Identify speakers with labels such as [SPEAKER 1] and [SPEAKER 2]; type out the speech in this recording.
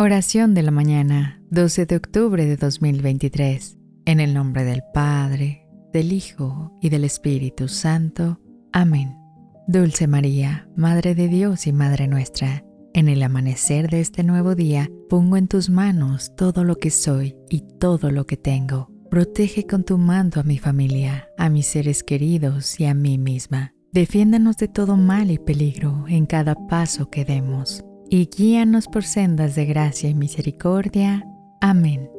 [SPEAKER 1] Oración de la mañana, 12 de octubre de 2023. En el nombre del Padre, del Hijo y del Espíritu Santo. Amén. Dulce María, Madre de Dios y Madre nuestra, en el amanecer de este nuevo día, pongo en tus manos todo lo que soy y todo lo que tengo. Protege con tu manto a mi familia, a mis seres queridos y a mí misma. Defiéndanos de todo mal y peligro en cada paso que demos y guíanos por sendas de gracia y misericordia. Amén.